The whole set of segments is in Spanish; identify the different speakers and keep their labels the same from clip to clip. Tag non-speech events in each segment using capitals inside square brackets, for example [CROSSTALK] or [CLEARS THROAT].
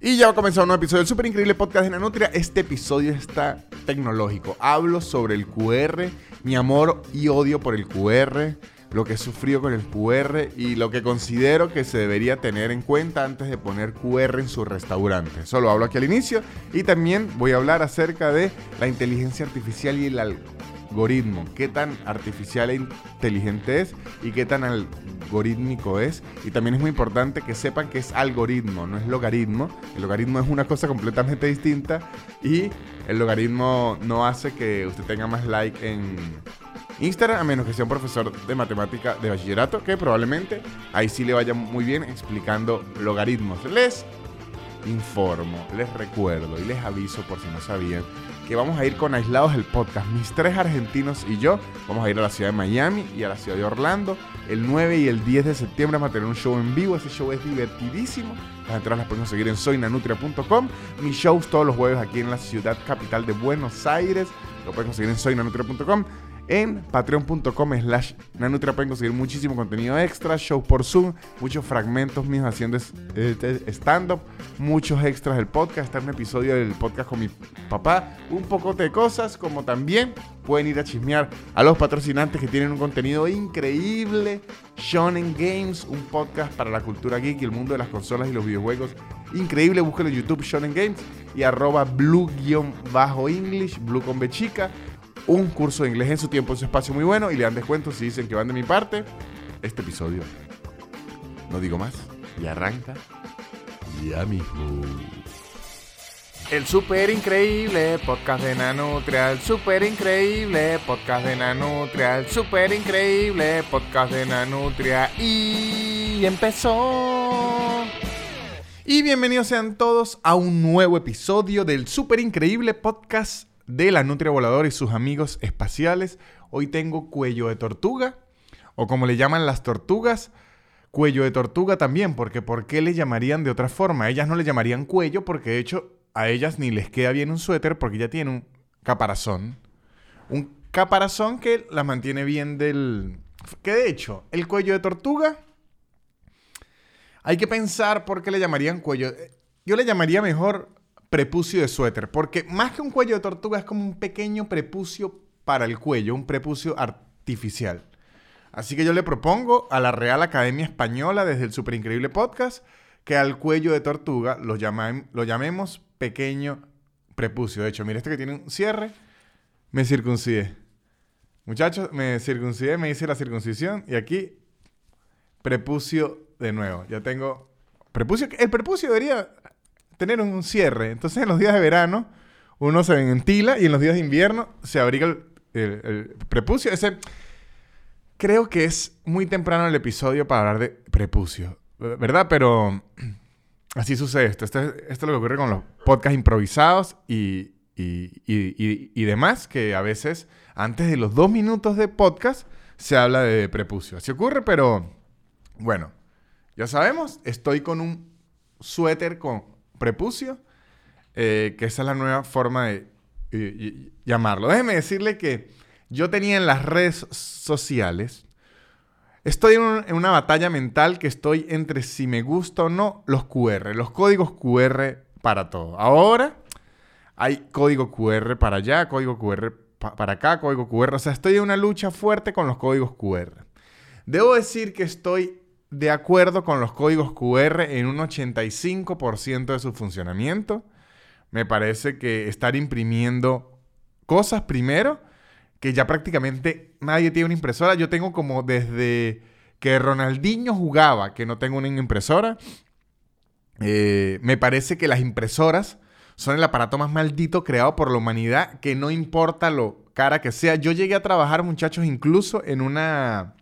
Speaker 1: Y ya va a comenzar un nuevo episodio del super increíble podcast de Nanutria. Este episodio está tecnológico. Hablo sobre el QR, mi amor y odio por el QR, lo que he sufrido con el QR y lo que considero que se debería tener en cuenta antes de poner QR en su restaurante. Solo hablo aquí al inicio y también voy a hablar acerca de la inteligencia artificial y el algoritmo. Qué tan artificial e inteligente es y qué tan algorítmico es. Y también es muy importante que sepan que es algoritmo, no es logaritmo. El logaritmo es una cosa completamente distinta y el logaritmo no hace que usted tenga más like en Instagram, a menos que sea un profesor de matemática de bachillerato, que probablemente ahí sí le vaya muy bien explicando logaritmos. Les informo, les recuerdo y les aviso por si no sabían que vamos a ir con aislados el podcast. Mis tres argentinos y yo vamos a ir a la ciudad de Miami y a la ciudad de Orlando. El 9 y el 10 de septiembre vamos a tener un show en vivo. Ese show es divertidísimo. Las entradas las pueden conseguir en soynanutria.com. Mis shows todos los jueves aquí en la ciudad capital de Buenos Aires. Lo pueden conseguir en soynanutria.com. En patreon.com slash nanutria pueden conseguir muchísimo contenido extra, show por Zoom, muchos fragmentos míos haciendo stand-up, muchos extras del podcast, está un episodio del podcast con mi papá, un poco de cosas, como también pueden ir a chismear a los patrocinantes que tienen un contenido increíble, Shonen Games, un podcast para la cultura geek y el mundo de las consolas y los videojuegos. Increíble, búsquenlo en YouTube Shonen Games y arroba blue-english, blue con un curso de inglés en su tiempo, en su espacio muy bueno y le dan descuento si dicen que van de mi parte. Este episodio, no digo más, y arranca ya mismo. El super increíble podcast de Nanutria, el super increíble podcast de Nanutria, el super increíble podcast de Nanutria y empezó. Y bienvenidos sean todos a un nuevo episodio del super increíble podcast de la Nutria Voladora y sus amigos espaciales. Hoy tengo cuello de tortuga, o como le llaman las tortugas, cuello de tortuga también, porque ¿por qué le llamarían de otra forma? Ellas no le llamarían cuello porque de hecho a ellas ni les queda bien un suéter porque ya tienen un caparazón. Un caparazón que las mantiene bien del... Que de hecho, el cuello de tortuga... Hay que pensar por qué le llamarían cuello. Yo le llamaría mejor prepucio de suéter, porque más que un cuello de tortuga es como un pequeño prepucio para el cuello, un prepucio artificial. Así que yo le propongo a la Real Academia Española desde el Super Increíble Podcast que al cuello de tortuga lo, llamemos pequeño prepucio. De hecho, mire este que tiene un cierre, me circuncidé. Muchachos, me circuncidé, me hice la circuncisión y aquí prepucio de nuevo. Ya tengo prepucio. El prepucio debería tener un cierre. Entonces en los días de verano uno se ventila y en los días de invierno se abriga el, prepucio. Ese, creo que es muy temprano el episodio para hablar de prepucio, ¿verdad? Pero [CLEARS THROAT] así sucede esto. Esto es, esto lo que ocurre con los podcasts improvisados y, y, y, y, demás, que a veces antes de los dos minutos de podcast se habla de prepucio. Así ocurre, pero bueno, ya sabemos, estoy con un suéter con prepucio, eh, que esa es la nueva forma de llamarlo. Déjeme decirle que yo tenía en las redes sociales, estoy en, una batalla mental que estoy entre si me gusta o no los QR, los códigos QR para todo. Ahora hay código QR para allá, código QR para acá, código QR. O sea, estoy en una lucha fuerte con los códigos QR. Debo decir que estoy de acuerdo con los códigos QR en un 85% de su funcionamiento. Me parece que estar imprimiendo cosas primero, que ya prácticamente nadie tiene una impresora. Yo tengo como desde que Ronaldinho jugaba, que no tengo una impresora. Eh, me parece que las impresoras son el aparato más maldito creado por la humanidad, que no importa lo cara que sea. Yo llegué a trabajar, muchachos, incluso en una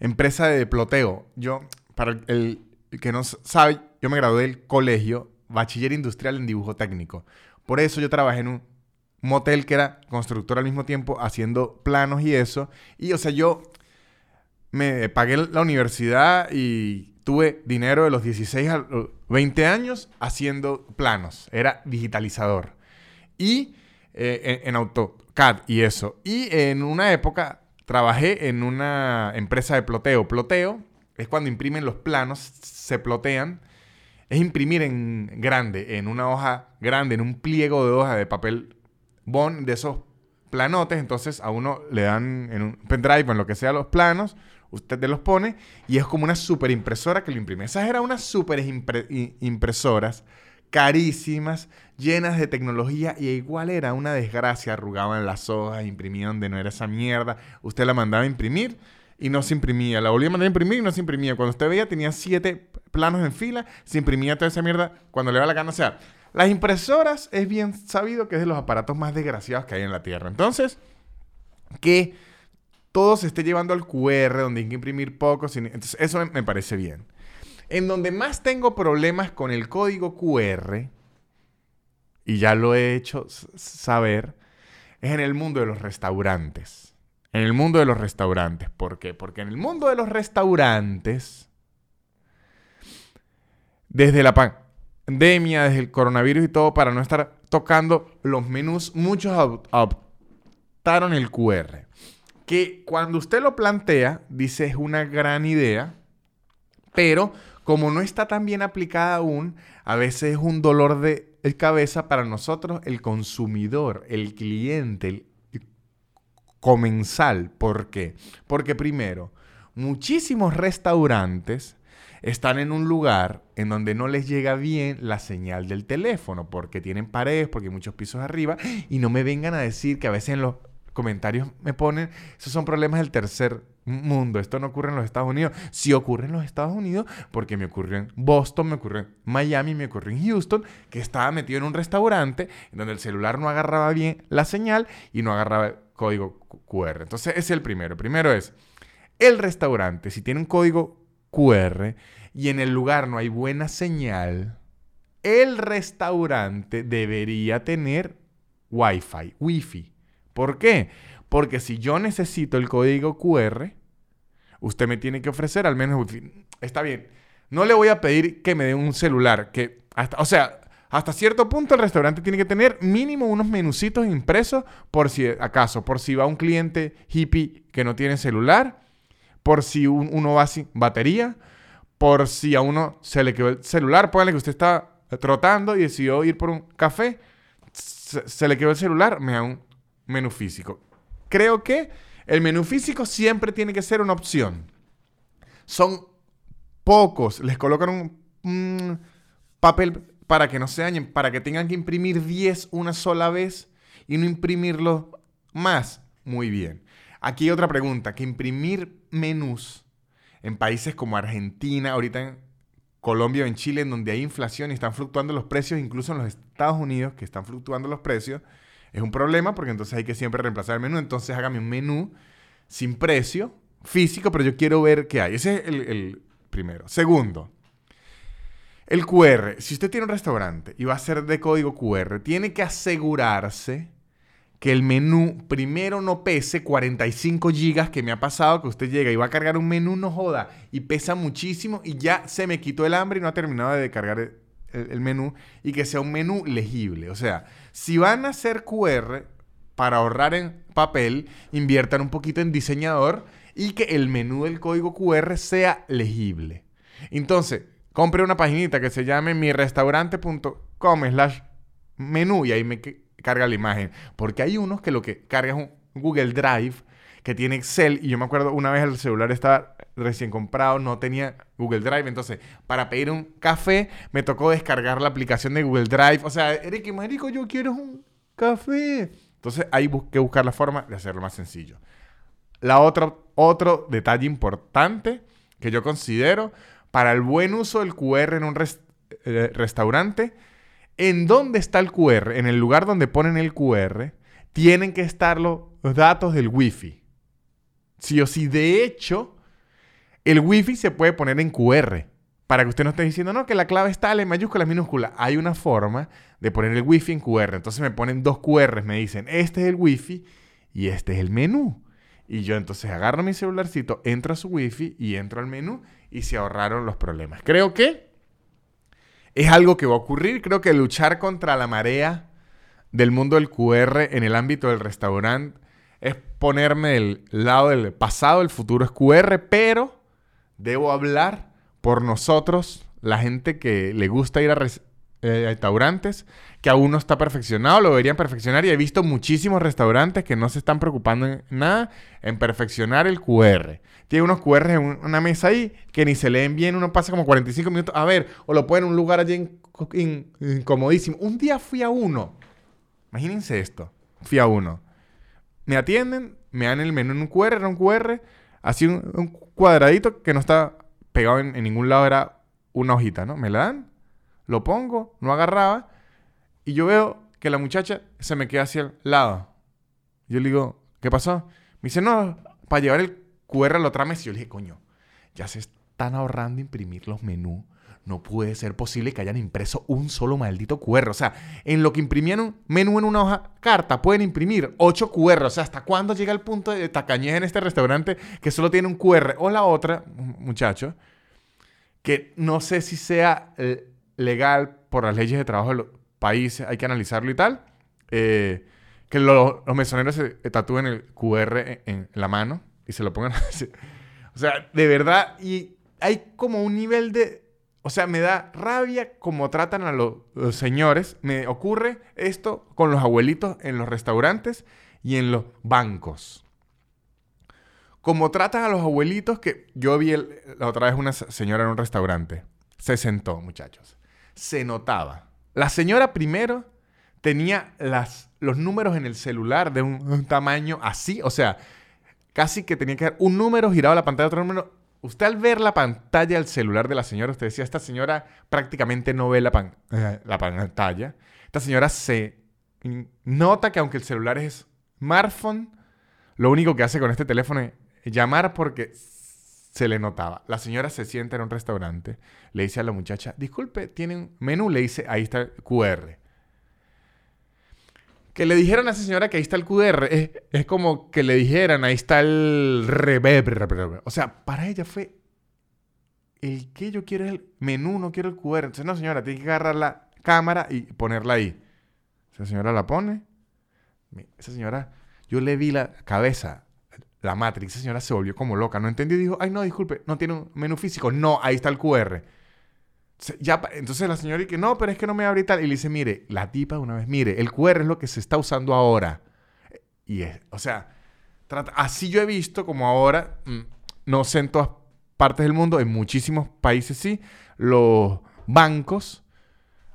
Speaker 1: empresa de ploteo. Yo, para el, que no sabe, yo me gradué del colegio, bachiller industrial en dibujo técnico. Por eso yo trabajé en un motel que era constructor al mismo tiempo, haciendo planos y eso. Y, o sea, yo me pagué la universidad y tuve dinero de los 16 a los 20 años haciendo planos. Era digitalizador. Y eh, en AutoCAD y eso. Y en una época Trabajé en una empresa de ploteo. Ploteo es cuando imprimen los planos, se plotean es imprimir en grande, en una hoja grande, en un pliego de hoja de papel bond de esos planotes. Entonces a uno le dan en un pendrive o en lo que sea los planos, usted te los pone y es como una super impresora que lo imprime. Esas eran unas super impresoras carísimas, llenas de tecnología y igual era una desgracia, arrugaban las hojas, imprimían donde no era esa mierda. Usted la mandaba a imprimir y no se imprimía. La volvía a mandar a imprimir y no se imprimía. Cuando usted veía, tenía siete planos en fila, se imprimía toda esa mierda cuando le va la gana. O sea, las impresoras es bien sabido que es de los aparatos más desgraciados que hay en la Tierra. Entonces, que todo se esté llevando al QR, donde hay que imprimir poco. Entonces, eso me parece bien. En donde más tengo problemas con el código QR, y ya lo he hecho saber, es en el mundo de los restaurantes. En el mundo de los restaurantes. ¿Por qué? Porque en el mundo de los restaurantes, desde la pandemia, desde el coronavirus y todo, para no estar tocando los menús, muchos adoptaron el QR. Que cuando usted lo plantea, dice es una gran idea, pero como no está tan bien aplicada aún, a veces es un dolor de cabeza para nosotros, el consumidor, el cliente, el comensal. ¿Por qué? Porque primero, muchísimos restaurantes están en un lugar en donde no les llega bien la señal del teléfono, porque tienen paredes, porque hay muchos pisos arriba, y no me vengan a decir que a veces en los comentarios me ponen, esos son problemas del tercer mundo, esto no ocurre en los Estados Unidos, sí ocurre en los Estados Unidos, porque me ocurrió en Boston, me ocurrió en Miami, me ocurrió en Houston, que estaba metido en un restaurante donde el celular no agarraba bien la señal y no agarraba código QR. Entonces, ese es el primero. primero es, el restaurante, si tiene un código QR y en el lugar no hay buena señal, el restaurante debería tener Wi-Fi, Wi-Fi. ¿Por qué? Porque si yo necesito el código QR, usted me tiene que ofrecer al menos. Está bien. No le voy a pedir que me dé un celular, que hasta, o sea, hasta cierto punto el restaurante tiene que tener mínimo unos menucitos impresos por si acaso, por si va un cliente hippie que no tiene celular, por si uno va sin batería, por si a uno se le quedó el celular, póngale que usted está trotando y decidió ir por un café, se, le quedó el celular, me da un menú físico. Creo que el menú físico siempre tiene que ser una opción. Son pocos, les colocan un papel para que no se dañen, para que tengan que imprimir 10 una sola vez y no imprimirlo más. Muy bien. Aquí hay otra pregunta, que imprimir menús en países como Argentina, ahorita en Colombia o en Chile, en donde hay inflación y están fluctuando los precios, incluso en los Estados Unidos, que están fluctuando los precios, es un problema porque entonces hay que siempre reemplazar el menú. Entonces hágame un menú sin precio, físico, pero yo quiero ver qué hay. Ese es el, primero. Segundo, el QR, si usted tiene un restaurante y va a ser de código QR, tiene que asegurarse que el menú primero no pese 45 gigas que me ha pasado que usted llega y va a cargar un menú, no joda, y pesa muchísimo y ya se me quitó el hambre y no ha terminado de cargar el menú y que sea un menú legible. O sea, si van a hacer QR para ahorrar en papel, inviertan un poquito en diseñador y que el menú del código QR sea legible. Entonces, compre una paginita que se llame mirestaurante.com slash menú y ahí me carga la imagen. Porque hay unos que lo que carga es un Google Drive que tiene Excel y yo me acuerdo una vez el celular estaba recién comprado, no tenía Google Drive, entonces para pedir un café me tocó descargar la aplicación de Google Drive. O sea, Eric, marico, yo quiero un café. Entonces hay que buscar la forma de hacerlo más sencillo. La otra, otro detalle importante que yo considero para el buen uso del QR en un eh, restaurante, ¿en dónde está el QR? En el lugar donde ponen el QR, tienen que estar los datos del Wi-Fi. Sí o sí, de hecho, el Wi-Fi se puede poner en QR. Para que usted no esté diciendo, no, que la clave está en mayúscula, minúscula. Hay una forma de poner el Wi-Fi en QR. Entonces me ponen dos QRs, me dicen, este es el Wi-Fi y este es el menú. Y yo entonces agarro mi celularcito, entro a su Wi-Fi y entro al menú y se ahorraron los problemas. Creo que es algo que va a ocurrir. Creo que luchar contra la marea del mundo del QR en el ámbito del restaurante es ponerme del lado del pasado, el futuro es QR, pero debo hablar por nosotros la gente que le gusta ir a eh, restaurantes que aún no está perfeccionado, lo deberían perfeccionar y he visto muchísimos restaurantes que no se están preocupando en nada en perfeccionar el QR. Tiene unos QR en una mesa ahí que ni se leen bien, uno pasa como 45 minutos a ver, o lo ponen en un lugar allí incomodísimo. Un día fui a uno, imagínense esto, fui a uno. Me atienden, me dan el menú en un QR, era un QR, así un, cuadradito que no está pegado en, ningún lado, era una hojita, ¿no? Me la dan, lo pongo, no agarraba y yo veo que la muchacha se me queda hacia el lado. Yo le digo, ¿qué pasó? Me dice, no, para llevar el QR a la otra mesa. Yo le dije, coño, ya se están ahorrando imprimir los menús. No puede ser posible que hayan impreso un solo maldito QR. O sea, en lo que imprimían un menú en una hoja carta, pueden imprimir ocho QR. O sea, ¿hasta cuándo llega el punto de tacañez en este restaurante que solo tiene un QR? O la otra, muchacho, que no sé si sea eh, legal por las leyes de trabajo países, hay que analizarlo y tal. Eh, que los mesoneros se tatúen el QR en, la mano y se lo pongan [LAUGHS] así. O sea, de verdad, y hay como un nivel de... O sea, me da rabia como tratan a los, señores. Me ocurre esto con los abuelitos en los restaurantes y en los bancos. Como tratan a los abuelitos que yo vi la otra vez una señora en un restaurante. Se sentó, muchachos. Se notaba la señora primero tenía las, los números en el celular de un, tamaño así, o sea, casi que tenía que dar un número girado a la pantalla, otro número. Usted al ver la pantalla del celular de la señora, usted decía, esta señora prácticamente no ve la, eh, la pantalla. Esta señora se nota que aunque el celular es smartphone, lo único que hace con este teléfono es llamar porque se le notaba. La señora se sienta en un restaurante, le dice a la muchacha, disculpe, ¿tiene un menú? Le dice, ahí está QR. Que le dijeran a esa señora que ahí está el QR es, como que le dijeran, ahí está el reverb. O sea, para ella fue el que yo quiero es el menú, no quiero el QR. Entonces, no, señora, tiene que agarrar la cámara y ponerla ahí. Esa señora la pone. Esa señora, yo le vi la cabeza la Matrix, esa señora se volvió como loca, no entendió y dijo, ay no, disculpe, no tiene un menú físico. No, ahí está el QR. Ya, entonces la señora dice, no, pero es que no me abre y tal. Y le dice, mire, la tipa una vez, mire, el QR es lo que se está usando ahora. Y es, o sea, así yo he visto como ahora, mm, no sé en todas partes del mundo, en muchísimos países sí, los bancos,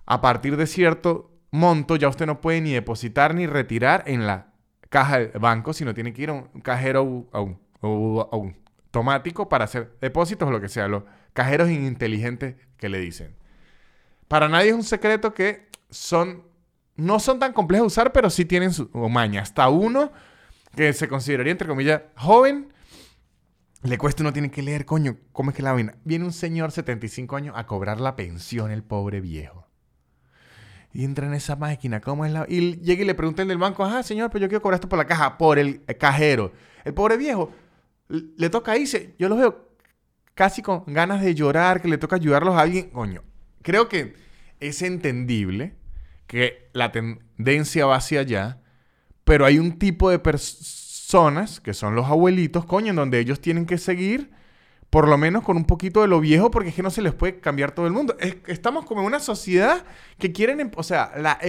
Speaker 1: a partir de cierto monto, ya usted no puede ni depositar ni retirar en la caja del banco, sino tiene que ir a un cajero automático para hacer depósitos o lo que sea, los cajeros inteligentes que le dicen. Para nadie es un secreto que son, no son tan complejos de usar, pero sí tienen su maña. Hasta uno que se consideraría, entre comillas, joven, le cuesta, uno tiene que leer, coño, ¿cómo es que la vaina? Viene un señor 75 años a cobrar la pensión, el pobre viejo. Y entra en esa máquina, ¿cómo es la...? Y llega y le pregunta el del banco, ah, señor, pero yo quiero cobrar esto por la caja, por el cajero. El pobre viejo le toca irse. Yo lo veo casi con ganas de llorar, que le toca ayudarlos a alguien. Coño, creo que es entendible que la tendencia va hacia allá, pero hay un tipo de personas, que son los abuelitos, coño, en donde ellos tienen que seguir por lo menos con un poquito de lo viejo, porque es que no se les puede cambiar todo el mundo. estamos como en una sociedad que quieren, em, o sea, la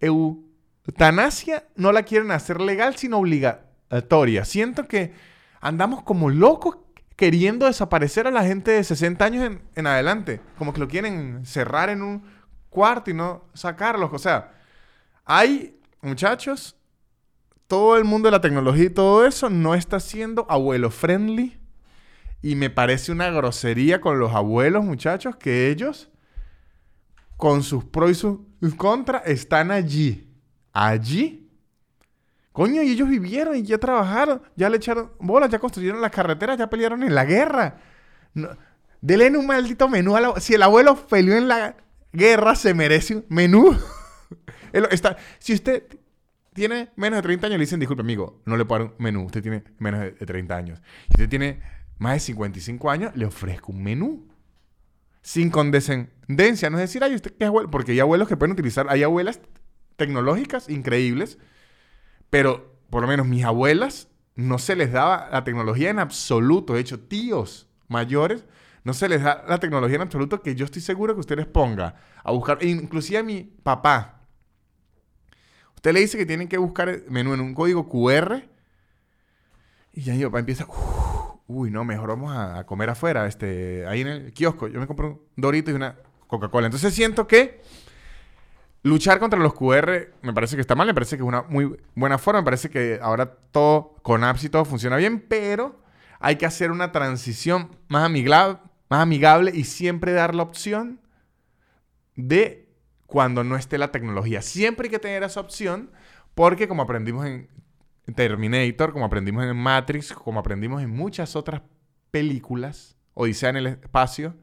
Speaker 1: eutanasia no la quieren hacer legal, sino obligatoria. Siento que andamos como locos queriendo desaparecer a la gente de 60 años en, adelante. Como que lo quieren cerrar en un cuarto y no sacarlos. O sea, hay, muchachos, todo el mundo de la tecnología y todo eso no está siendo abuelo friendly y me parece una grosería con los abuelos, muchachos, que ellos, con sus pros y sus contras, están allí. Allí. Coño, y ellos vivieron y ya trabajaron, ya le echaron bolas, ya construyeron las carreteras, ya pelearon en la guerra. No, un maldito menú a la, Si el abuelo peleó en la guerra, se merece un menú. [LAUGHS] Está, si usted tiene menos de 30 años, le dicen, disculpe, amigo, no le puedo un menú. Usted tiene menos de 30 años. Si usted tiene más de 55 años, le ofrezco un menú. Sin condescendencia. No es decir, ay, usted qué abuelo. Porque hay abuelos que pueden utilizar, hay abuelas tecnológicas increíbles, pero por lo menos mis abuelas no se les daba la tecnología en absoluto. De hecho, tíos mayores no se les da la tecnología en absoluto que yo estoy seguro que usted les ponga a buscar, e inclusive a mi papá. Usted le dice que tienen que buscar el menú en un código QR y ya mi papá empieza, uy, no, mejor vamos a, comer afuera, este, ahí en el kiosco. Yo me compro un Dorito y una Coca-Cola. Entonces siento que luchar contra los QR me parece que está mal, me parece que es una muy buena forma, me parece que ahora todo con apps y todo funciona bien, pero hay que hacer una transición más amigable, más amigable y siempre dar la opción de cuando no esté la tecnología. Siempre hay que tener esa opción porque como aprendimos en Terminator, como aprendimos en Matrix, como aprendimos en muchas otras películas, Odisea en el espacio,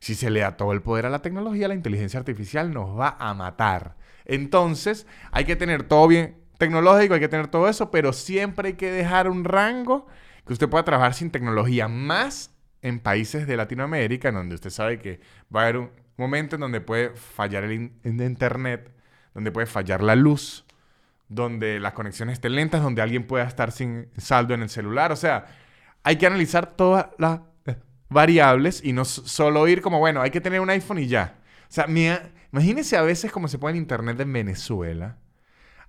Speaker 1: si se le da todo el poder a la tecnología, la inteligencia artificial nos va a matar. Entonces, hay que tener todo bien tecnológico, hay que tener todo eso, pero siempre hay que dejar un rango que usted pueda trabajar sin tecnología, más en países de Latinoamérica, en donde usted sabe que va a haber un momento en donde puede fallar el, internet, donde puede fallar la luz, donde las conexiones estén lentas, donde alguien pueda estar sin saldo en el celular. O sea, hay que analizar todas las variables y no solo ir como, bueno, hay que tener un iPhone y ya. O sea, imagínese a veces como se puede en internet en Venezuela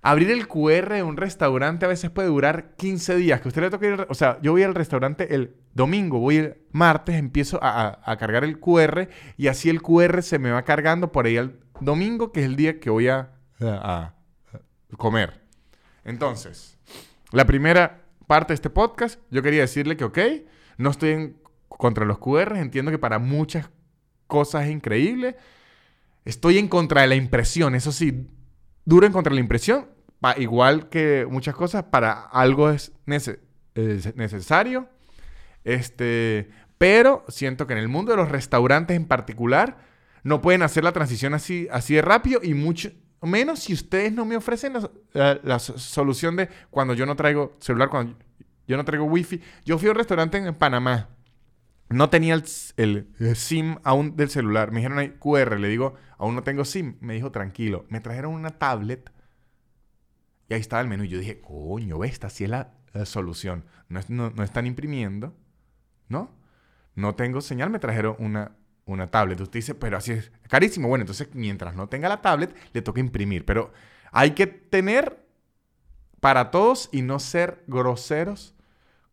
Speaker 1: Abrir el QR de un restaurante a veces puede durar 15 días. Que usted le toque ir, o sea, yo voy al restaurante el domingo, voy el martes, empiezo a, cargar el QR y así el QR se me va cargando por ahí el domingo, que es el día que voy a, a comer. Entonces, la primera parte de este podcast, yo quería decirle que, ok, no estoy en contra los QR, entiendo que para muchas cosas es increíble. Estoy en contra de la impresión, eso sí, duro en contra de la impresión, igual que muchas cosas, para algo es, necesario. Este, pero siento que en el mundo de los restaurantes en particular, no pueden hacer la transición así, así de rápido y mucho menos si ustedes no me ofrecen la, solución de cuando yo no traigo celular, cuando yo no traigo wifi. Yo fui a un restaurante en Panamá. No tenía el, el, SIM aún del celular. Me dijeron ahí QR. Le digo, aún no tengo SIM. Me dijo, tranquilo. Me trajeron una tablet y ahí estaba el menú. Y yo dije, coño, ve, esta sí es la, solución. No, están imprimiendo, ¿no? No tengo señal, me trajeron una, una tablet. Usted dice, pero así es carísimo. Bueno, entonces mientras no tenga la tablet, le toca imprimir. Pero hay que tener para todos y no ser groseros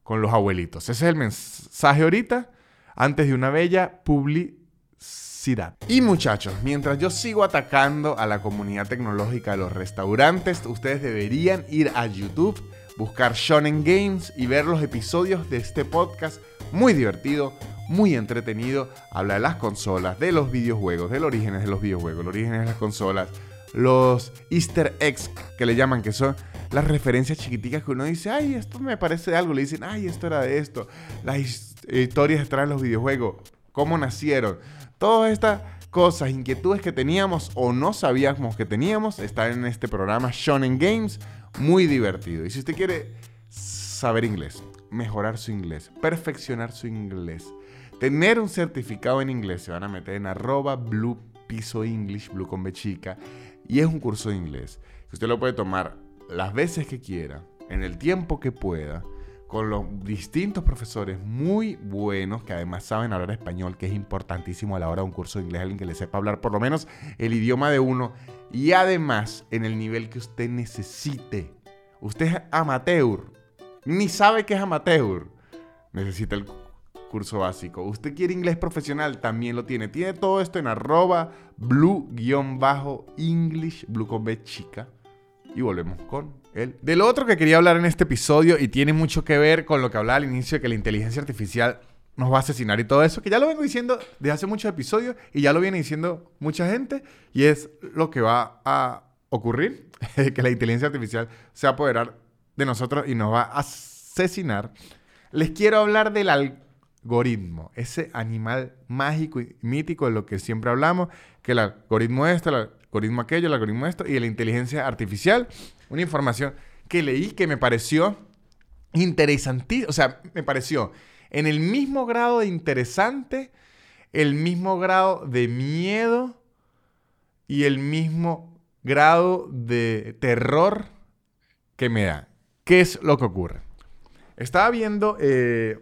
Speaker 1: con los abuelitos. Ese es el mensaje ahorita, antes de una bella publicidad. Y muchachos, mientras yo sigo atacando a la comunidad tecnológica de los restaurantes, ustedes deberían ir a YouTube, buscar Shonen Games y ver los episodios de este podcast muy divertido, muy entretenido. Habla de las consolas, de los videojuegos, del origen de los videojuegos, el origen de las consolas, los easter eggs que le llaman, que son las referencias chiquiticas que uno dice, ay, esto me parece de algo. Le dicen, ay, esto era de esto. Las historias detrás de los videojuegos, cómo nacieron Todas estas cosas, inquietudes que teníamos o no sabíamos que teníamos, están en este programa Shonen Games, muy divertido. Y si usted quiere saber inglés, mejorar su inglés, perfeccionar su inglés, tener un certificado en inglés, se van a meter en arroba blue piso English, blue con B chica, y es un curso de inglés que usted lo puede tomar las veces que quiera, en el tiempo que pueda con los distintos profesores muy buenos que además saben hablar español, que es importantísimo a la hora de un curso de inglés, alguien que le sepa hablar por lo menos el idioma de uno y además en el nivel que usted necesite. Usted es amateur, ni sabe que es amateur, necesita el curso básico. Usted quiere inglés profesional, también lo tiene. Tiene todo esto en arroba blue-english, blue con B chica. Y volvemos con él. Del otro que quería hablar en este episodio y tiene mucho que ver con lo que hablaba al inicio de que la inteligencia artificial nos va a asesinar y todo eso, que ya lo vengo diciendo desde hace muchos episodios y ya lo viene diciendo mucha gente y es lo que va a ocurrir, [LAUGHS] que la inteligencia artificial se va a apoderar de nosotros y nos va a asesinar. Les quiero hablar del algoritmo, ese animal mágico y mítico de lo que siempre hablamos, que el algoritmo este, el algoritmo aquello, el algoritmo esto y la inteligencia artificial una información que leí que me pareció interesantísima, o sea, me pareció en el mismo grado de interesante, el mismo grado de miedo y el mismo grado de terror que me da. ¿Qué es lo que ocurre? Estaba viendo eh,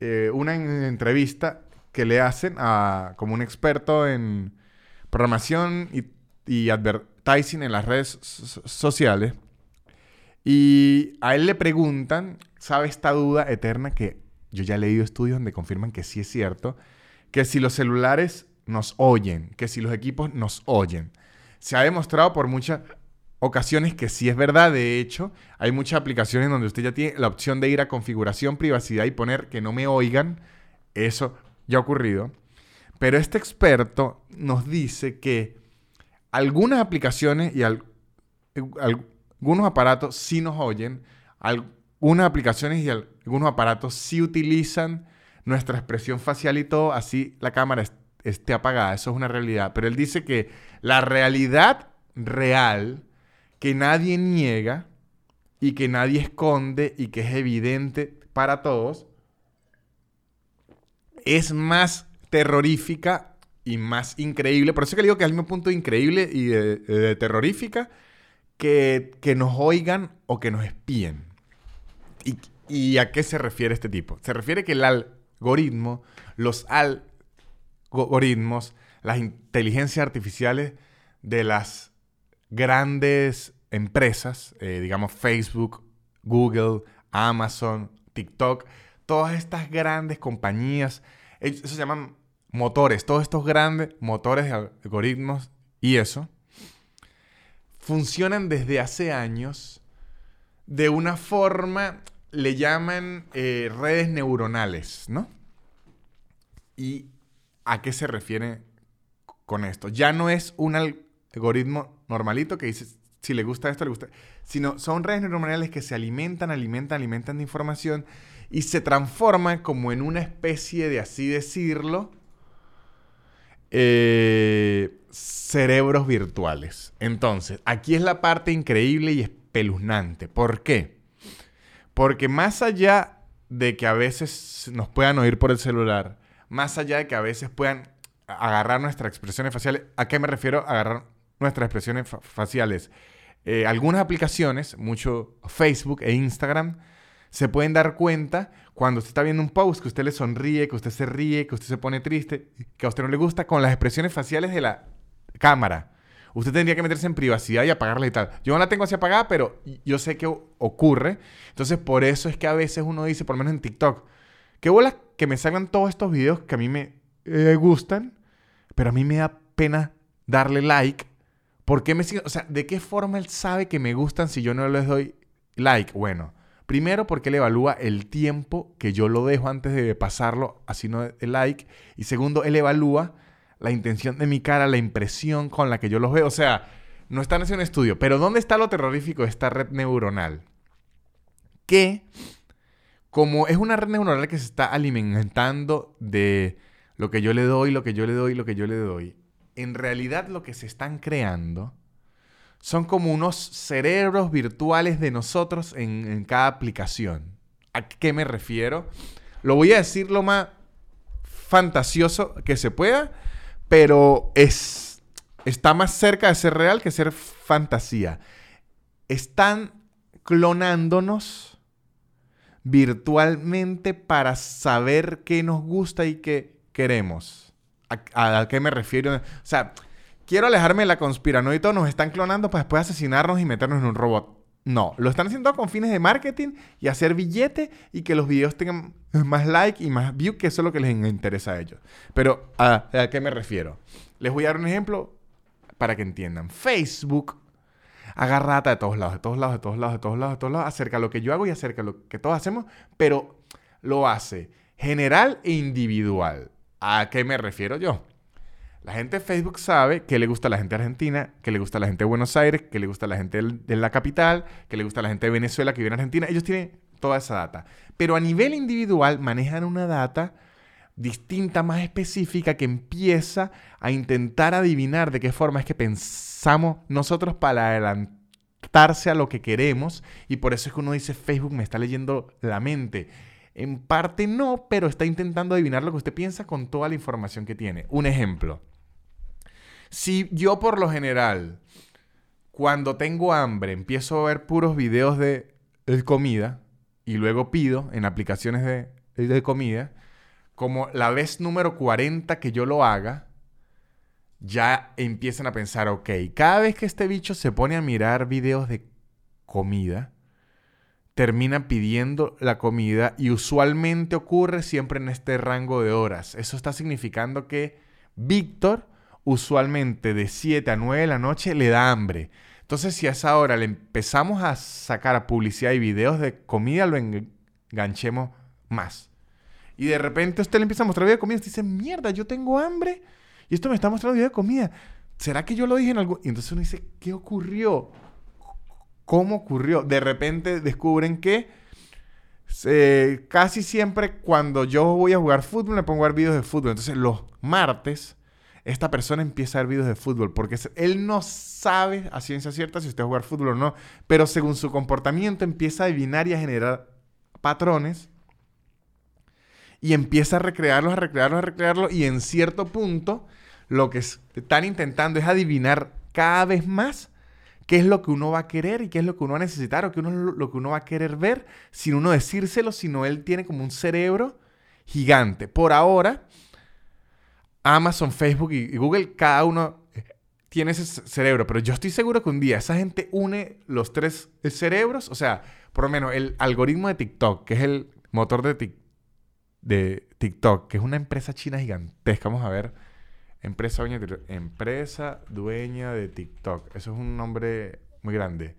Speaker 1: eh, una entrevista que le hacen a como un experto en programación y, y advertising en las redes sociales. Y a él le preguntan, ¿sabe esta duda eterna que yo ya he leído estudios donde confirman que sí es cierto? Que si los celulares nos oyen, que si los equipos nos oyen. Se ha demostrado por muchas ocasiones que sí es verdad. De hecho, hay muchas aplicaciones donde usted ya tiene la opción de ir a configuración, privacidad y poner que no me oigan. Eso ya ha ocurrido. Pero este experto nos dice que algunas aplicaciones y algunos aparatos sí nos oyen, algunas aplicaciones y algunos aparatos sí utilizan nuestra expresión facial y todo, así la cámara esté apagada, eso es una realidad. Pero él dice que la realidad real, que nadie niega y que nadie esconde y que es evidente para todos, es más terrorífica y más increíble. Por eso que le digo que al mismo punto increíble y de, terrorífica que, que, nos oigan o que nos espíen. ¿Y, ¿Y a qué se refiere este tipo? Se refiere que el algoritmo, los algoritmos, las inteligencias artificiales de las grandes empresas, eh, digamos Facebook, Google, Amazon, TikTok, todas estas grandes compañías, eso se llaman motores, todos estos grandes motores de algoritmos y eso, funcionan desde hace años de una forma, le llaman eh, redes neuronales, ¿no? ¿Y a qué se refiere con esto? Ya no es un algoritmo normalito que dice, si le gusta esto, le gusta, sino son redes neuronales que se alimentan, alimentan, alimentan de información y se transforman como en una especie de, así decirlo, eh, cerebros virtuales. Entonces, aquí es la parte increíble y espeluznante. ¿Por qué? Porque más allá de que a veces nos puedan oír por el celular, más allá de que a veces puedan agarrar nuestras expresiones faciales, ¿a qué me refiero? Agarrar nuestras expresiones faciales. Eh, algunas aplicaciones, mucho Facebook e Instagram, se pueden dar cuenta cuando usted está viendo un post que usted le sonríe, que usted se ríe, que usted se pone triste, que a usted no le gusta, con las expresiones faciales de la cámara. Usted tendría que meterse en privacidad y apagarla y tal. Yo no la tengo así apagada, pero yo sé que ocurre. Entonces, por eso es que a veces uno dice, por lo menos en TikTok, qué bola que me salgan todos estos videos que a mí me eh, gustan, pero a mí me da pena darle like ¿Por qué me sigue? O sea, ¿de qué forma él sabe que me gustan si yo no les doy like? Bueno, primero porque él evalúa el tiempo que yo lo dejo antes de pasarlo, así no el like. Y segundo, él evalúa la intención de mi cara, la impresión con la que yo los veo. O sea, no están haciendo un estudio. Pero ¿dónde está lo terrorífico de esta red neuronal? Que, como es una red neuronal que se está alimentando de lo que yo le doy, lo que yo le doy, lo que yo le doy, en realidad lo que se están creando son como unos cerebros virtuales de nosotros en, cada aplicación. ¿A qué me refiero? Lo voy a decir lo más fantasioso que se pueda, pero es, está más cerca de ser real que ser fantasía. Están clonándonos virtualmente para saber qué nos gusta y qué queremos. ¿A, qué me refiero? O sea, quiero alejarme de la conspiranoia nos están clonando para después asesinarnos y meternos en un robot. No, lo están haciendo con fines de marketing y hacer billete y que los videos tengan más like y más view, que eso es lo que les interesa a ellos. Pero, ¿a, qué me refiero? Les voy a dar un ejemplo para que entiendan. Facebook agarra data de todos lados, de todos lados, de todos lados, de todos lados, de todos lados, acerca de lo que yo hago y acerca de lo que todos hacemos, pero lo hace general e individual. ¿A qué me refiero yo? La gente de Facebook sabe que le gusta a la gente Argentina, que le gusta a la gente de Buenos Aires, que le gusta a la gente de la capital, que le gusta a la gente de Venezuela que vive en Argentina. Ellos tienen toda esa data. Pero a nivel individual manejan una data distinta, más específica, que empieza a intentar adivinar de qué forma es que pensamos nosotros para adelantarse a lo que queremos. Y por eso es que uno dice, Facebook me está leyendo la mente en parte no, pero está intentando adivinar lo que usted piensa con toda la información que tiene. Un ejemplo. Si yo por lo general, cuando tengo hambre, empiezo a ver puros videos de, comida y luego pido en aplicaciones de, de comida, como la vez número 40 que yo lo haga, ya empiezan a pensar, ok, cada vez que este bicho se pone a mirar videos de comida, termina pidiendo la comida y usualmente ocurre siempre en este rango de horas. Eso está significando que Víctor usualmente de 7 a 9 de la noche le da hambre. Entonces si a esa hora le empezamos a sacar publicidad y videos de comida, lo enganchemos más. Y de repente usted le empieza a mostrar videos de comida y dice, mierda, yo tengo hambre y esto me está mostrando video de comida. ¿Será que yo lo dije en algo? Y entonces uno dice, ¿qué ocurrió? ¿Cómo ocurrió? De repente descubren que casi siempre cuando yo voy a jugar fútbol me pongo a ver videos de fútbol. Entonces los martes esta persona empieza a ver videos de fútbol porque él no sabe a ciencia cierta si usted va a jugar fútbol o no, pero según su comportamiento empieza a adivinar y a generar patrones y empieza a recrearlos, a recrearlos, a recrearlos y en cierto punto lo que están intentando es adivinar cada vez más qué es lo que uno va a querer y qué es lo que uno va a necesitar o qué uno, lo que uno va a querer ver sin uno decírselo, sino él tiene como un cerebro gigante. Por ahora, Amazon, Facebook y Google, cada uno tiene ese cerebro, pero yo estoy seguro que un día esa gente une los tres cerebros, o sea, por lo menos el algoritmo de TikTok, que es el motor de, de TikTok, que es una empresa china gigantesca, vamos a ver Empresa dueña de, empresa dueña de TikTok. Eso es un nombre muy grande.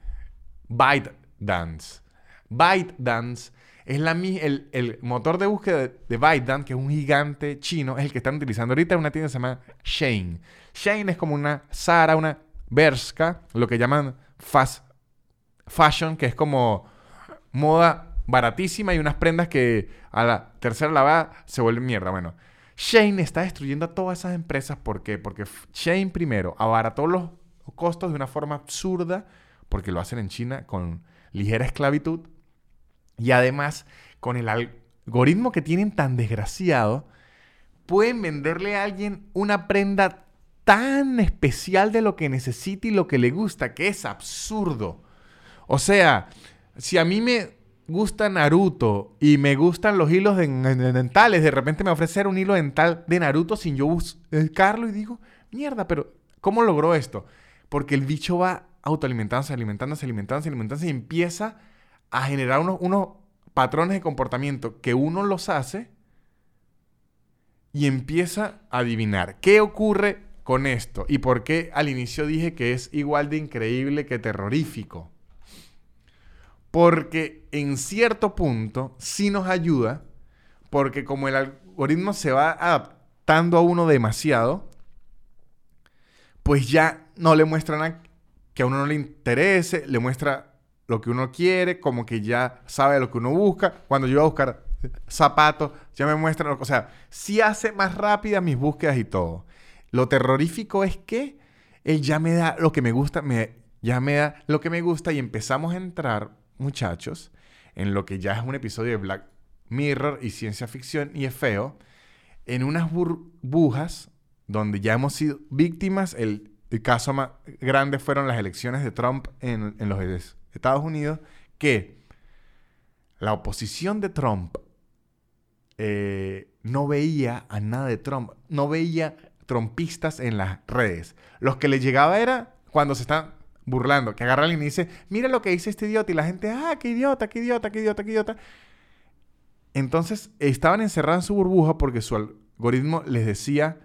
Speaker 1: ByteDance. ByteDance es la, el, el motor de búsqueda de, ByteDance, que es un gigante chino, es el que están utilizando ahorita en una tienda que se llama Shane. Shane es como una Zara, una Bershka, lo que llaman fast fashion, que es como moda baratísima y unas prendas que a la tercera lavada se vuelven mierda. Bueno, Shane está destruyendo a todas esas empresas. ¿Por qué? Porque Shane primero abarató los costos de una forma absurda, porque lo hacen en China con ligera esclavitud. Y además, con el algoritmo que tienen tan desgraciado, pueden venderle a alguien una prenda tan especial de lo que necesita y lo que le gusta, que es absurdo. O sea, si a mí me gusta Naruto y me gustan los hilos dentales, de repente me ofrece un hilo dental de Naruto sin yo buscarlo y digo, mierda, pero ¿cómo logró esto? Porque el bicho va autoalimentándose, alimentándose, alimentándose, alimentándose y empieza a generar unos, unos patrones de comportamiento que uno los hace y empieza a adivinar qué ocurre con esto y por qué al inicio dije que es igual de increíble que terrorífico. Porque en cierto punto sí nos ayuda, porque como el algoritmo se va adaptando a uno demasiado, pues ya no le muestra nada que a uno no le interese, le muestra lo que uno quiere, como que ya sabe lo que uno busca. Cuando yo iba a buscar zapatos, ya me muestra, o sea, sí hace más rápidas mis búsquedas y todo. Lo terrorífico es que él ya me da lo que me gusta, me, ya me da lo que me gusta y empezamos a entrar muchachos, en lo que ya es un episodio de Black Mirror y ciencia ficción y es feo, en unas burbujas donde ya hemos sido víctimas. El, caso más grande fueron las elecciones de Trump en, los Estados Unidos, que la oposición de Trump eh, no veía a nada de Trump, no veía trompistas en las redes. Los que le llegaba era cuando se están burlando, que agarra alguien y dice, mira lo que dice este idiota, y la gente, ah, qué idiota, qué idiota, qué idiota, qué idiota. Entonces estaban encerrados en su burbuja porque su algoritmo les decía,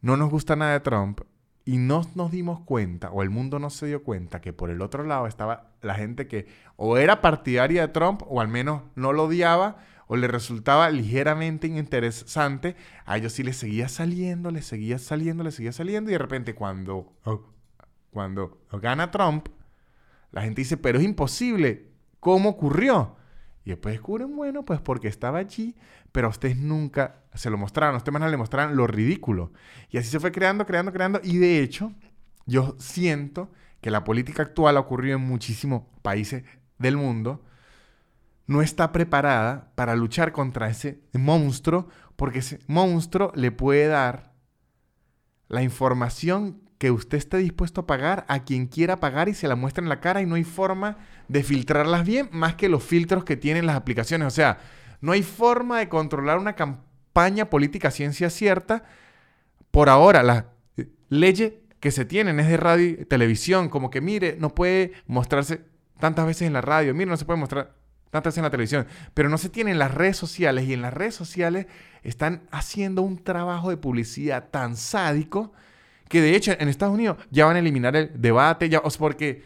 Speaker 1: no nos gusta nada de Trump, y no nos dimos cuenta, o el mundo no se dio cuenta, que por el otro lado estaba la gente que o era partidaria de Trump, o al menos no lo odiaba, o le resultaba ligeramente interesante, a ellos sí les seguía saliendo, les seguía saliendo, les seguía saliendo, y de repente cuando oh, cuando gana Trump, la gente dice, pero es imposible. ¿Cómo ocurrió? Y después descubren, bueno, pues porque estaba allí, pero a ustedes nunca se lo mostraron, a ustedes más le mostraron lo ridículo. Y así se fue creando, creando, creando. Y de hecho, yo siento que la política actual ha ocurrido en muchísimos países del mundo, no está preparada para luchar contra ese monstruo, porque ese monstruo le puede dar la información que usted esté dispuesto a pagar a quien quiera pagar y se la muestra en la cara y no hay forma de filtrarlas bien más que los filtros que tienen las aplicaciones. O sea, no hay forma de controlar una campaña política, ciencia cierta, por ahora las leyes que se tienen es de radio y televisión, como que mire, no puede mostrarse tantas veces en la radio, mire, no se puede mostrar tantas veces en la televisión, pero no se tiene en las redes sociales y en las redes sociales están haciendo un trabajo de publicidad tan sádico que de hecho en Estados Unidos ya van a eliminar el debate, ya, o sea, porque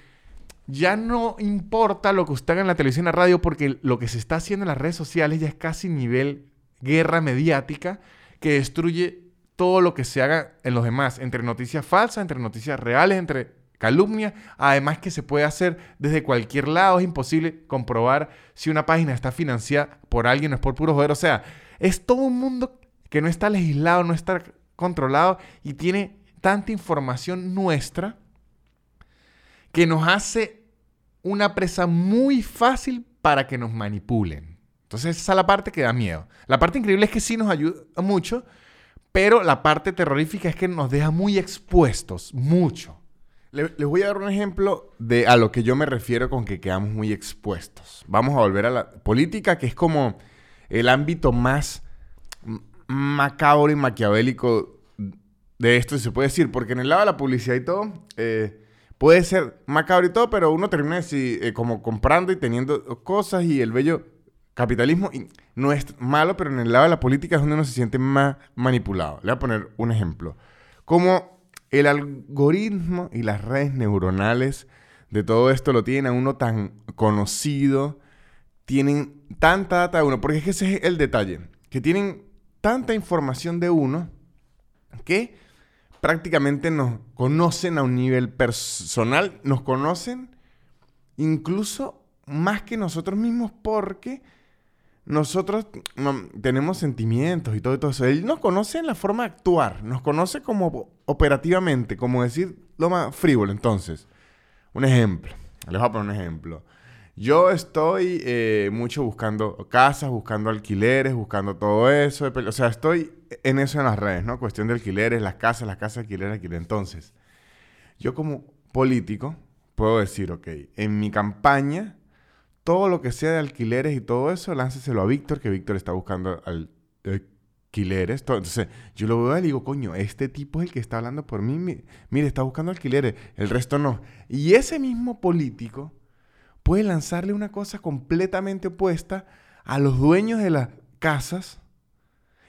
Speaker 1: ya no importa lo que usted haga en la televisión y la radio, porque lo que se está haciendo en las redes sociales ya es casi nivel guerra mediática que destruye todo lo que se haga en los demás, entre noticias falsas, entre noticias reales, entre calumnia, además que se puede hacer desde cualquier lado, es imposible comprobar si una página está financiada por alguien o es por puro joder, o sea, es todo un mundo que no está legislado, no está controlado y tiene tanta información nuestra que nos hace una presa muy fácil para que nos manipulen. Entonces esa es la parte que da miedo. La parte increíble es que sí nos ayuda mucho, pero la parte terrorífica es que nos deja muy expuestos, mucho. Les voy a dar un ejemplo de a lo que yo me refiero con que quedamos muy expuestos. Vamos a volver a la política, que es como el ámbito más macabro y maquiavélico de esto, se puede decir, porque en el lado de la publicidad y todo, eh, puede ser macabro y todo, pero uno termina así, eh, como comprando y teniendo cosas y el bello capitalismo no es malo, pero en el lado de la política es donde uno se siente más manipulado. Le voy a poner un ejemplo. Como el algoritmo y las redes neuronales de todo esto lo tienen a uno tan conocido, tienen tanta data de uno, porque es que ese es el detalle, que tienen tanta información de uno que prácticamente nos conocen a un nivel personal, nos conocen incluso más que nosotros mismos porque nosotros tenemos sentimientos y todo, todo eso. Él nos conoce en la forma de actuar, nos conoce como operativamente, como decir lo más frívolo. Entonces, un ejemplo, les voy a poner un ejemplo. Yo estoy eh, mucho buscando casas, buscando alquileres, buscando todo eso. O sea, estoy en eso en las redes, ¿no? Cuestión de alquileres, las casas, las casas, alquileres, alquileres. Entonces, yo como político puedo decir, ok, en mi campaña todo lo que sea de alquileres y todo eso, lánceselo a Víctor, que Víctor está buscando alquileres. Entonces, yo lo veo y digo, coño, este tipo es el que está hablando por mí. Mire, está buscando alquileres, el resto no. Y ese mismo político puede lanzarle una cosa completamente opuesta a los dueños de las casas.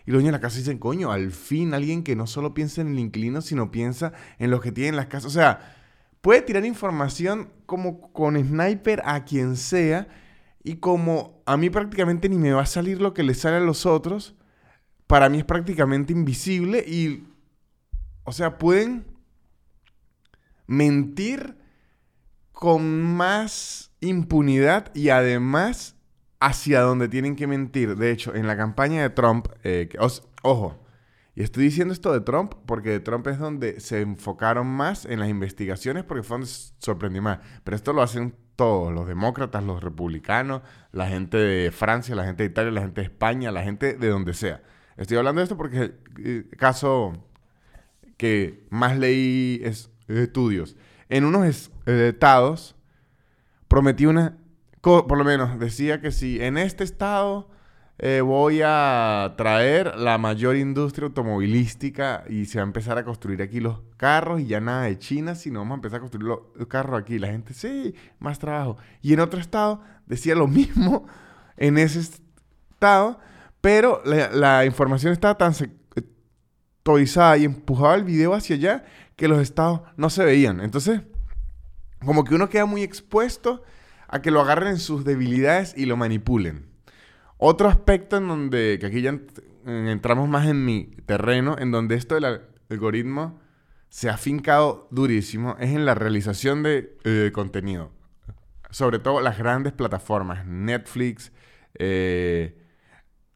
Speaker 1: Y los dueños de la casa dicen, coño, al fin alguien que no solo piensa en el inquilino, sino piensa en los que tienen las casas. O sea, puede tirar información como con sniper a quien sea y como a mí prácticamente ni me va a salir lo que le sale a los otros, para mí es prácticamente invisible y, o sea, pueden mentir con más impunidad y además hacia donde tienen que mentir. De hecho, en la campaña de Trump, eh, ojo, y estoy diciendo esto de Trump porque de Trump es donde se enfocaron más en las investigaciones porque fue donde sorprendió más. Pero esto lo hacen todos, los demócratas, los republicanos, la gente de Francia, la gente de Italia, la gente de España, la gente de donde sea. Estoy hablando de esto porque el eh, caso que más leí es estudios. En unos estados prometí una, por lo menos decía que si en este estado eh, voy a traer la mayor industria automovilística y se va a empezar a construir aquí los carros y ya nada de China, sino vamos a empezar a construir los carros aquí. La gente, sí, más trabajo. Y en otro estado decía lo [LAUGHS] mismo en ese estado, pero la, información estaba tan sectorizada y empujaba el video hacia allá que los estados no se veían. Entonces, como que uno queda muy expuesto a que lo agarren en sus debilidades y lo manipulen. Otro aspecto en donde, que aquí ya entramos más en mi terreno, en donde esto del algoritmo se ha fincado durísimo, es en la realización de eh, contenido. Sobre todo las grandes plataformas, Netflix, eh,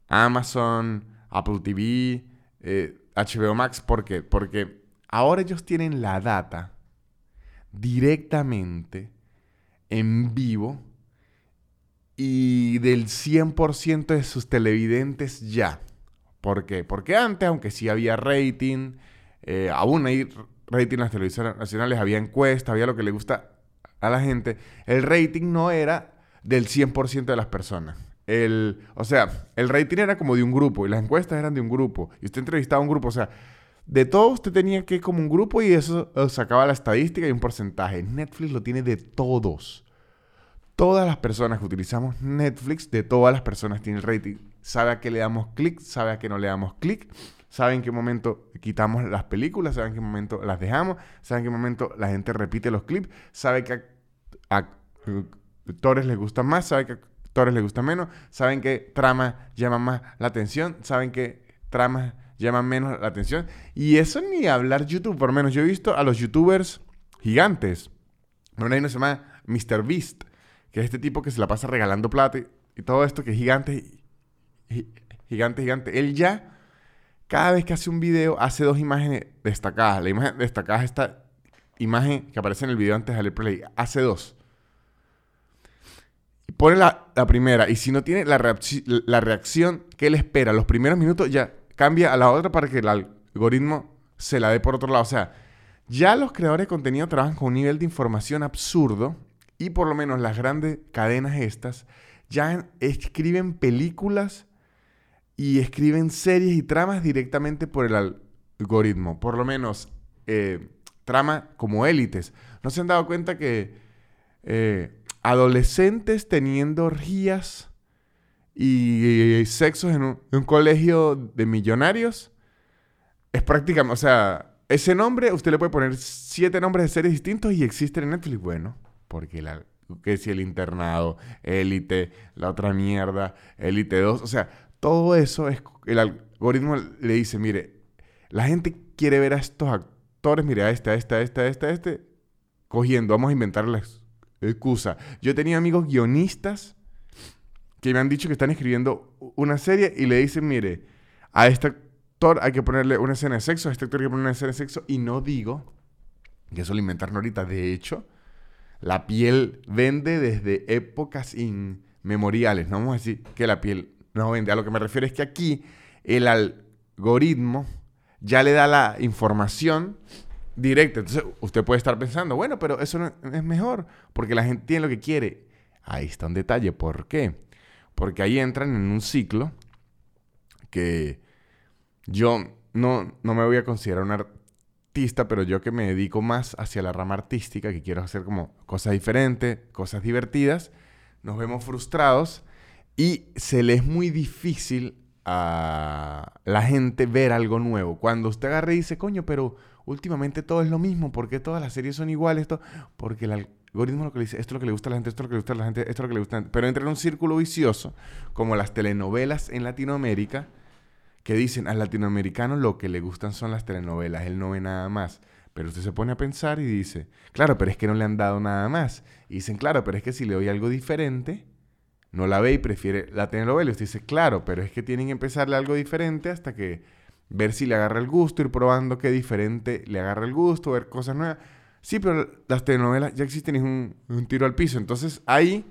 Speaker 1: Amazon, Apple TV, HBO eh, Max. ¿Por qué? Porque ahora ellos tienen la data directamente en vivo y del 100% de sus televidentes ya. ¿Por qué? Porque antes, aunque sí había rating, eh, aún hay rating en las televisiones nacionales, había encuestas, había lo que le gusta a la gente, el rating no era del 100% de las personas. el, o sea, el rating era como de un grupo y las encuestas eran de un grupo y usted entrevistaba a un grupo, o sea, de todo usted tenía que como un grupo y eso sacaba la estadística y un porcentaje. Netflix lo tiene de todos. Todas las personas que utilizamos Netflix, de todas las personas tiene el rating. Sabe a qué le damos clic, sabe a qué no le damos clic, sabe en qué momento quitamos las películas, sabe en qué momento las dejamos, sabe en qué momento la gente repite los clips, sabe que a, actores les gusta más, sabe que actores les gusta menos, saben que trama llama más la atención, saben que tramas llaman menos la atención. Y eso ni hablar YouTube, por menos. Yo he visto a los youtubers gigantes. Bueno, hay uno se llama Mr. Beast, que es este tipo que se la pasa regalando plata y, todo esto, que es gigante, gigante, gigante. Él ya, cada vez que hace un video, hace dos imágenes destacadas. La imagen destacada es esta imagen que aparece en el video antes de darle play. Hace dos. Y pone la, primera. Y si no tiene la, la reacción que él espera, los primeros minutos, ya cambia a la otra para que el algoritmo se la dé por otro lado. O sea, ya los creadores de contenido trabajan con un nivel de información absurdo y por lo menos las grandes cadenas estas ya escriben películas y escriben series y tramas directamente por el algoritmo. Por lo menos eh, trama como élites. ¿No se han dado cuenta que eh, adolescentes teniendo orgías y, sexos en un, colegio de millonarios, es prácticamente, o sea, ese nombre usted le puede poner siete nombres de series distintos y existen en Netflix. Bueno, porque la, que si el internado, élite, la otra mierda, élite 2, o sea, todo eso es, el algoritmo le dice, mire, la gente quiere ver a estos actores, mire, a este, a este, a este, a este, a este, cogiendo, vamos a inventar la excusa. Yo tenía amigos guionistas que me han dicho que están escribiendo una serie y le dicen, mire, a este actor hay que ponerle una escena de sexo, a este actor hay que ponerle una escena de sexo, y no digo que eso lo inventaron ahorita. De hecho, la piel vende desde épocas inmemoriales. No vamos a decir que la piel no vende. A lo que me refiero es que aquí el algoritmo ya le da la información directa. Entonces, usted puede estar pensando, bueno, pero eso no es mejor, porque la gente tiene lo que quiere. Ahí está un detalle. ¿Por qué? Porque ahí entran en un ciclo que yo no, no me voy a considerar un artista, pero yo que me dedico más hacia la rama artística, que quiero hacer como cosas diferentes, cosas divertidas, nos vemos frustrados y se le es muy difícil a la gente ver algo nuevo. Cuando usted agarre y dice, coño, pero últimamente todo es lo mismo, ¿por qué todas las series son iguales? Porque la, algoritmo lo que le dice, esto es lo que le gusta a la gente, esto es lo que le gusta a la gente, esto es lo que le gusta la gente. Pero entra en un círculo vicioso, como las telenovelas en Latinoamérica, que dicen al latinoamericano lo que le gustan son las telenovelas, él no ve nada más. Pero usted se pone a pensar y dice, claro, pero es que no le han dado nada más. Y dicen, claro, pero es que si le doy algo diferente, no la ve y prefiere la telenovela. Y usted dice, claro, pero es que tienen que empezarle algo diferente hasta que ver si le agarra el gusto, ir probando qué diferente le agarra el gusto, ver cosas nuevas. Sí, pero las telenovelas ya existen es un, tiro al piso. Entonces ahí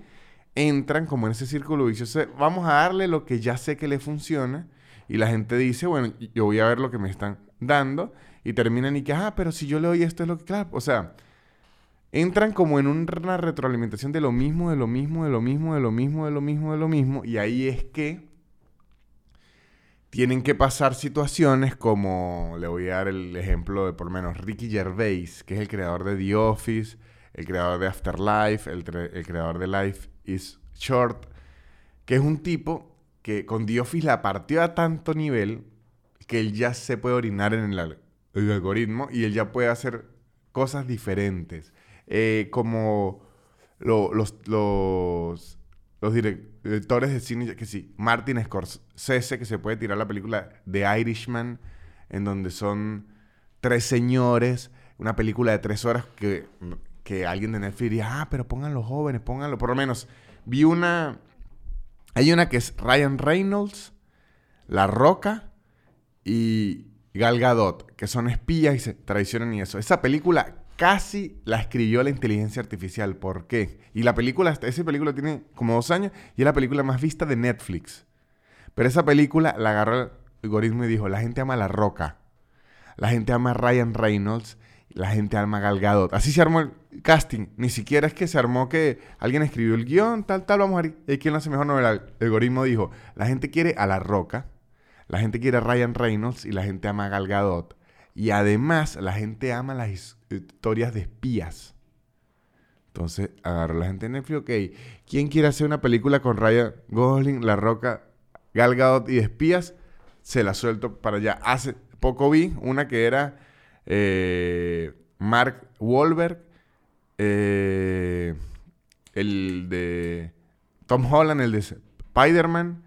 Speaker 1: entran como en ese círculo vicioso. Vamos a darle lo que ya sé que le funciona. Y la gente dice, bueno, yo voy a ver lo que me están dando. Y terminan y que, ah, pero si yo le doy esto es lo que... Claro, o sea, entran como en una retroalimentación de lo mismo, de lo mismo, de lo mismo, de lo mismo, de lo mismo, de lo mismo. Y ahí es que tienen que pasar situaciones como, le voy a dar el ejemplo de por menos Ricky Gervais, que es el creador de The Office, el creador de Afterlife, el, creador de Life is Short, que es un tipo que con The Office la partió a tanto nivel que él ya se puede orinar en el, algoritmo y él ya puede hacer cosas diferentes. Eh, como los, los los directores de cine, que sí, Martin Scorsese, que se puede tirar la película The Irishman, en donde son tres señores, una película de tres horas que, que alguien de Netflix diría, ah, pero pónganlo jóvenes, pónganlo. Por lo menos, vi una. Hay una que es Ryan Reynolds, La Roca y Gal Gadot, que son espías y se traicionan y eso. Esa película casi la escribió la inteligencia artificial. ¿Por qué? Y la película, esa película tiene como dos años y es la película más vista de Netflix. Pero esa película la agarró el algoritmo y dijo, la gente ama La Roca, la gente ama a Ryan Reynolds La gente alma galgado. Así se armó el casting. Ni siquiera es que se armó que alguien escribió el guion, tal, tal, vamos a ver quién lo hace mejor. No, el algoritmo dijo, la gente quiere a La Roca, la gente quiere a Ryan Reynolds y la gente ama a Gal Gadot. Y además la gente ama las historias de espías. Entonces agarró la gente en Netflix, ok, ¿quién quiere hacer una película con Ryan Gosling, La Roca, Gal Gadot y espías? Se la suelto para allá. Hace poco vi una que era eh, Mark Wahlberg, eh, el de Tom Holland, el de Spider-Man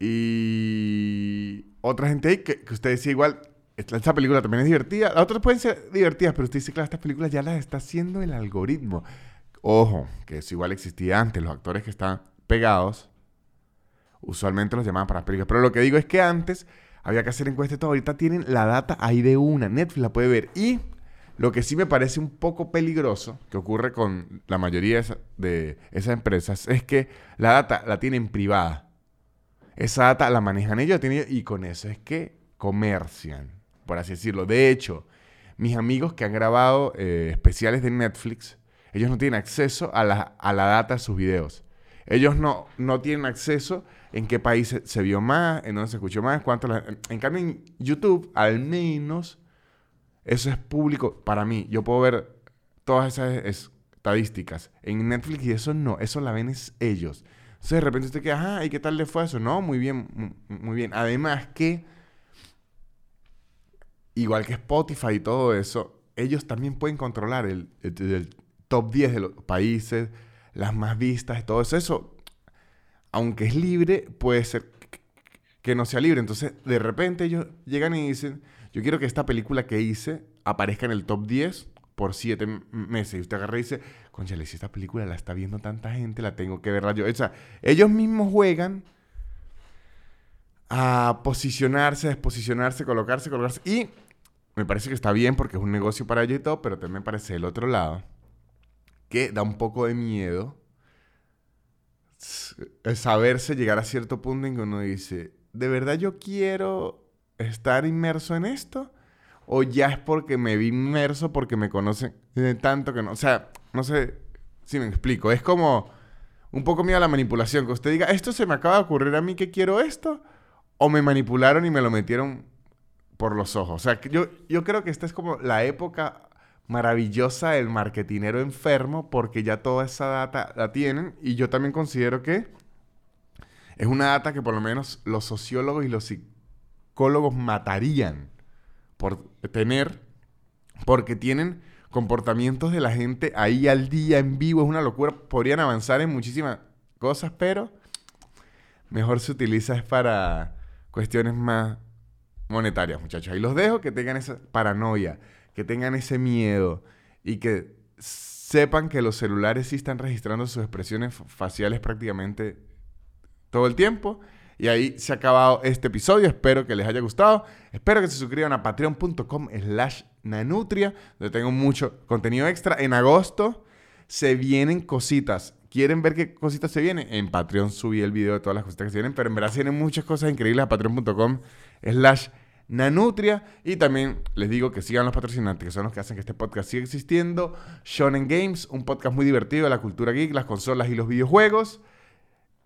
Speaker 1: y otra gente ahí que, que usted decía igual, esta película también es divertida. Las otras pueden ser divertidas, pero usted dice, claro, estas películas ya las está haciendo el algoritmo. Ojo, que eso igual existía antes. Los actores que estaban pegados, usualmente los llamaban para las películas. Pero lo que digo es que antes había que hacer encuestas y todo. Ahorita tienen la data ahí de una. Netflix la puede ver. Y lo que sí me parece un poco peligroso, que ocurre con la mayoría de, esas empresas, es que la data la tienen privada. Esa data la manejan ellos y con eso es que comercian por así decirlo. De hecho, mis amigos que han grabado eh, especiales de Netflix, ellos no tienen acceso a la, data de sus videos. Ellos no, no tienen acceso en qué país se, vio más, en dónde se escuchó más, cuánto... en cambio, en YouTube, al menos, eso es público para mí. Yo puedo ver todas esas estadísticas. En Netflix y eso no, eso la ven ellos. Entonces, de repente usted queda, ah, ¿y qué tal le fue eso? No, muy bien, muy bien. Además que igual que Spotify y todo eso, ellos también pueden controlar el, top 10 de los países, las más vistas todo eso. Eso, aunque es libre, puede ser que no sea libre. Entonces, de repente ellos llegan y dicen, yo quiero que esta película que hice aparezca en el top 10 por 7 meses. Y usted agarra y dice, conchale, si esta película la está viendo tanta gente, la tengo que verla yo. O ellos mismos juegan a posicionarse, desposicionarse, colocarse, colocarse. Y me parece que está bien porque es un negocio para ellos y todo, pero también me parece el otro lado que da un poco de miedo saberse llegar a cierto punto en que uno dice, ¿de verdad yo quiero estar inmerso en esto? ¿O ya es porque me vi inmerso porque me conocen tanto que no? O sea, no sé si me explico. Es como un poco miedo a la manipulación. Que usted diga, esto se me acaba de ocurrir a mí que quiero esto. O me manipularon y me lo metieron por los ojos. O sea, yo, yo creo que esta es como la época maravillosa del marketinero enfermo porque ya toda esa data la tienen y yo también considero que es una data que por lo menos los sociólogos y los psicólogos matarían por tener porque tienen comportamientos de la gente ahí al día en vivo, es una locura, podrían avanzar en muchísimas cosas, pero mejor se utiliza es para cuestiones más monetarias, muchachos. Ahí los dejo, que tengan esa paranoia, que tengan ese miedo y que sepan que los celulares sí están registrando sus expresiones faciales prácticamente todo el tiempo. Y ahí se ha acabado este episodio. Espero que les haya gustado. Espero que se suscriban a patreon.com slash nanutria, donde tengo mucho contenido extra. En agosto se vienen cositas. ¿Quieren ver qué cositas se vienen? En Patreon subí el video de todas las cositas que se vienen, pero en verdad se vienen muchas cosas increíbles a patreon.com slash Nanutria. Y también les digo que sigan los patrocinantes, que son los que hacen que este podcast siga existiendo. Shonen Games, un podcast muy divertido de la cultura geek, las consolas y los videojuegos.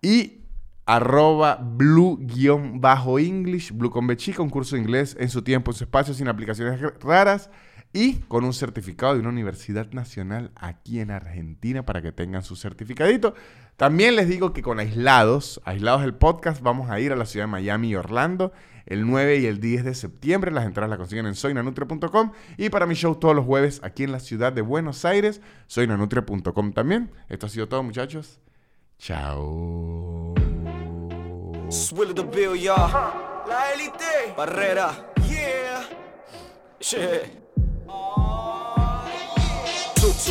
Speaker 1: Y arroba blue-english, blue con chica, un curso de inglés en su tiempo, en su espacio, sin aplicaciones raras y con un certificado de una universidad nacional aquí en Argentina para que tengan su certificadito. También les digo que con Aislados, Aislados del podcast, vamos a ir a la ciudad de Miami y Orlando el 9 y el 10 de septiembre. Las entradas las consiguen en soynanutria.com y para mi show todos los jueves aquí en la ciudad de Buenos Aires, soynanutria.com también. Esto ha sido todo, muchachos. Chao. La élite. Barrera. Yeah.